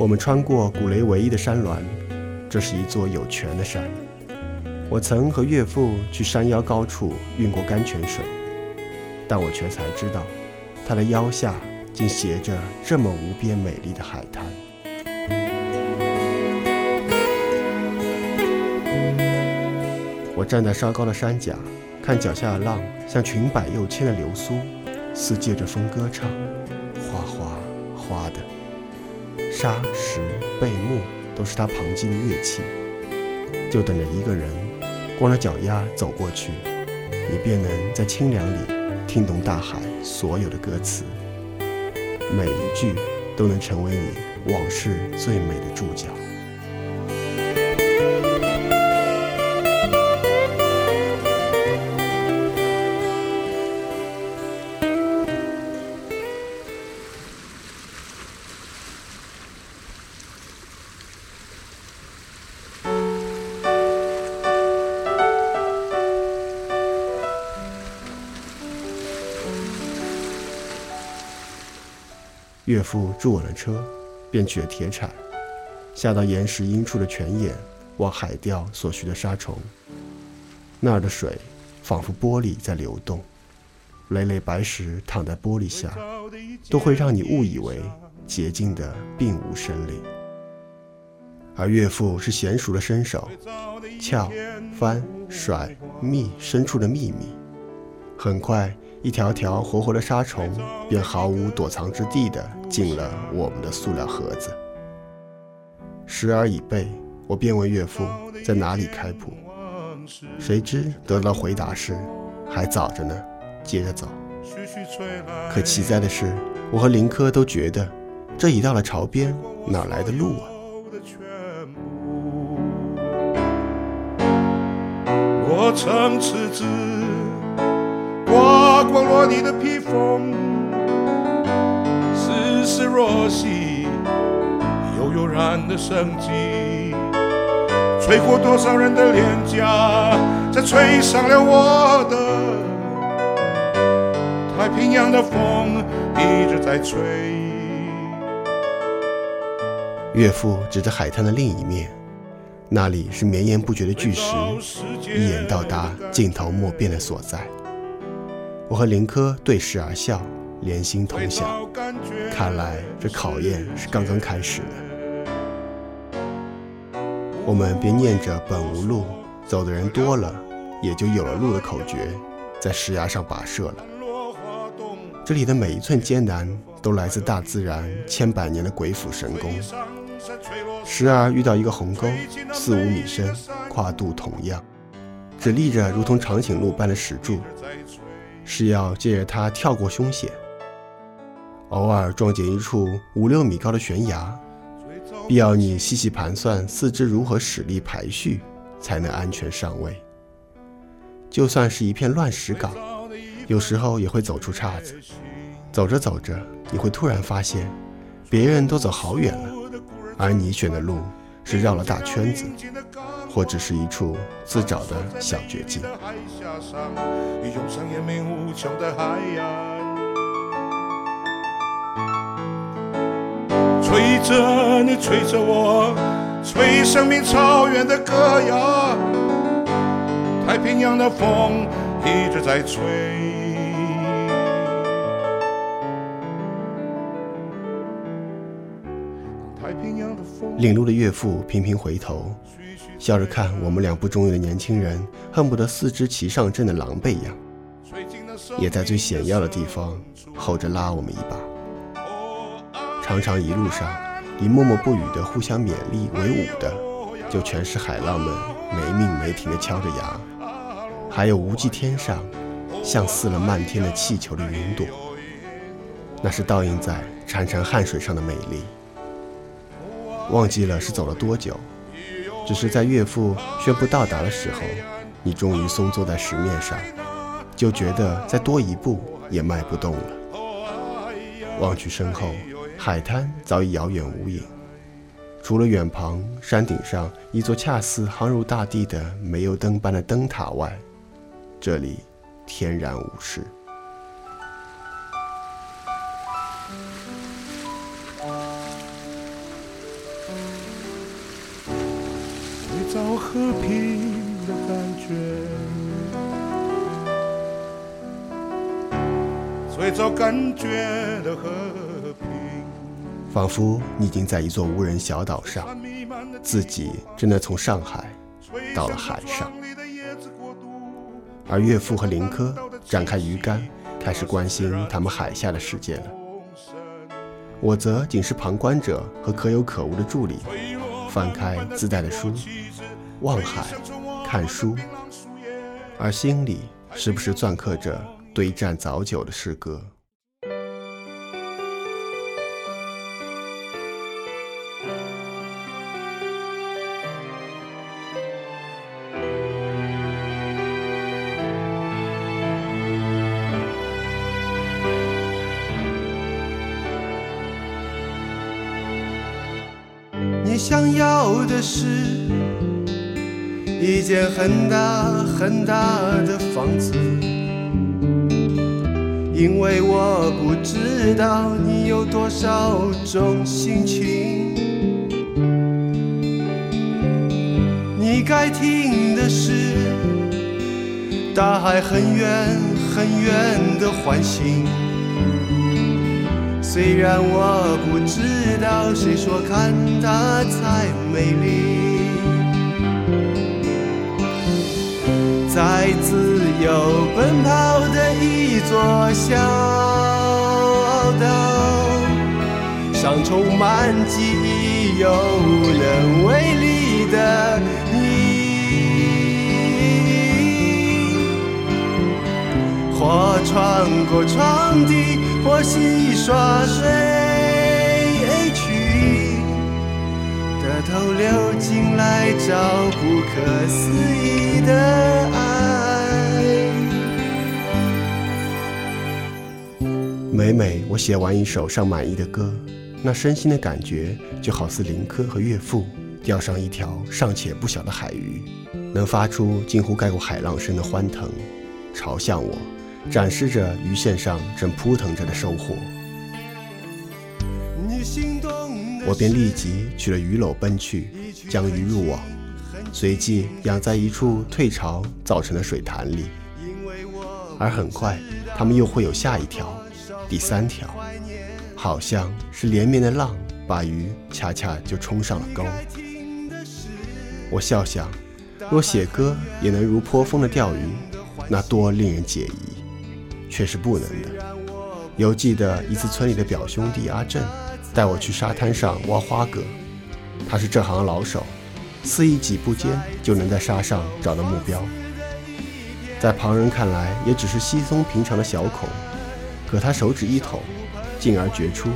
我们穿过古雷唯一的山峦，这是一座有泉的山。我曾和岳父去山腰高处运过甘泉水，但我却才知道，它的腰下竟斜着这么无边美丽的海滩。我站在稍高的山甲，看脚下的浪像裙摆又纤的流苏，似借着风歌唱，哗哗哗的。沙石贝木都是他旁击的乐器，就等着一个人光着脚丫走过去，你便能在清凉里听懂大海所有的歌词，每一句都能成为你往事最美的注脚。岳父助稳了车，便取了铁铲，下到岩石阴处的泉眼，望海钓所需的沙虫。那儿的水仿佛玻璃在流动，累累白石躺在玻璃下，都会让你误以为洁净的并无生灵。而岳父是娴熟的身手，撬、翻、甩、觅深处的秘密，很快。一条条活活的沙虫便毫无躲藏之地的进了我们的塑料盒子。时而已备，我便问岳父在哪里开铺，谁知得到回答是还早着呢，接着走。可奇哉的是，我和林科都觉得这已到了潮边，哪来的路啊？我曾赤子。刮光了你的披风，丝丝若细，悠悠然的生机，吹过多少人的脸颊，再吹上了我的。太平洋的风一直在吹。岳父指着海滩的另一面，那里是绵延不绝的巨石，一眼到达尽头莫辨的所在。我和林科对视而笑，连心同享。看来这考验是刚刚开始的。我们便念着“本无路，走的人多了，也就有了路”的口诀，在石崖上跋涉了。这里的每一寸艰难，都来自大自然千百年的鬼斧神工。时而遇到一个鸿沟，四五米深，跨度同样，只立着如同长颈鹿般的石柱。是要借着它跳过凶险，偶尔撞见一处五六米高的悬崖，必要你细细盘算四肢如何使力排序，才能安全上位。就算是一片乱石岗，有时候也会走出岔子。走着走着，你会突然发现，别人都走好远了，而你选的路是绕了大圈子。或只是一处自找的小绝境。吹着你，吹着我，吹生命草原的歌谣。太平洋的风一直在吹。领路的岳父频频回头。笑着看我们两不中用的年轻人，恨不得四肢齐上阵的狼狈样，也在最险要的地方吼着拉我们一把。常常一路上，以默默不语的互相勉励为伍的，就全是海浪们没命没停的敲着牙，还有无际天上像撕了漫天的气球的云朵，那是倒映在潺潺汗水上的美丽。忘记了是走了多久。只是在岳父宣布到达的时候，你终于松坐在石面上，就觉得再多一步也迈不动了。望去身后，海滩早已遥远无影，除了远旁山顶上一座恰似航入大地的煤油灯般的灯塔外，这里天然无事。和平的感觉，最早感觉的和平，仿佛你已经在一座无人小岛上，自己真的从上海到了海上。而岳父和林科展开鱼竿，开始关心他们海下的世界了。我则仅是旁观者和可有可无的助理，翻开自带的书，望海，看书，而心里时不时篆刻着对战早久的诗歌。你想要的是一间很大很大的房子，因为我不知道你有多少种心情。你该听的是大海很远很远的唤醒。虽然我不知道谁说看它才美丽，自由奔跑的一座小岛上，充满记忆又无能为力的你，或穿过窗底。或洗刷水去，的头流进来找不可思议的爱。每每我写完一首尚满意的歌，那身心的感觉就好似林科和岳父钓上一条尚且不小的海鱼，能发出近乎盖过海浪声的欢腾，朝向我。展示着鱼线上正扑腾着的收获，我便立即取了鱼篓奔去，将鱼入网，随即养在一处退潮造成的水潭里。而很快，它们又会有下一条、第三条，好像是连绵的浪把鱼恰恰就冲上了钩。我笑想，若写歌也能如泼风的钓鱼，那多令人解疑。却是不能的。犹记得一次，村里的表兄弟阿正带我去沙滩上挖花蛤，他是这行老手，肆意几步间就能在沙上找到目标。在旁人看来，也只是稀松平常的小孔，可他手指一捅，进而掘出，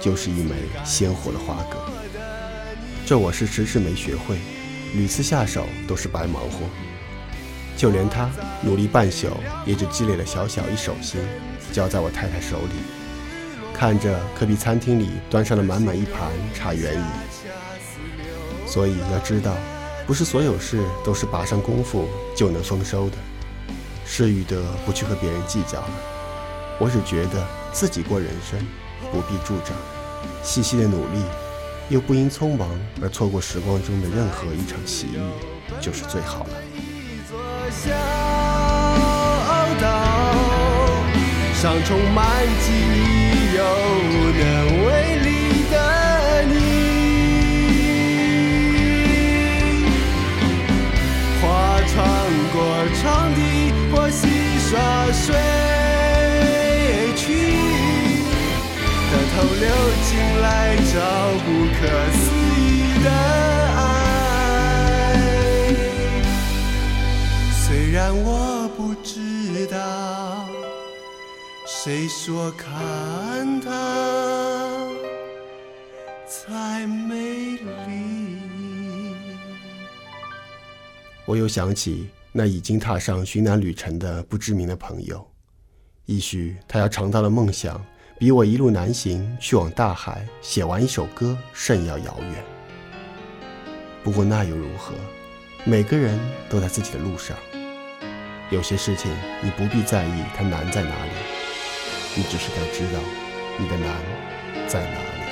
就是一枚鲜活的花蛤。这我是迟迟没学会，屡次下手都是白忙活。就连他努力半宿，也只积累了小小一手心，交在我太太手里。看着可比餐厅里端上了满满一盘茶圆鱼。所以要知道，不是所有事都是拔上功夫就能丰收的。是与得不去和别人计较。我只觉得自己过人生，不必助长，细细的努力，又不因匆忙而错过时光中的任何一场奇遇，就是最好了。上充满记忆又能头流进来找不可思议的。但我不知道，谁说看它才美丽。我又想起那已经踏上寻南旅程的不知名的朋友，也许他要尝到的梦想，比我一路南行去往大海写完一首歌甚要遥远。不过那又如何？每个人都在自己的路上。有些事情你不必在意它难在哪里，你只是该知道你的难在哪里。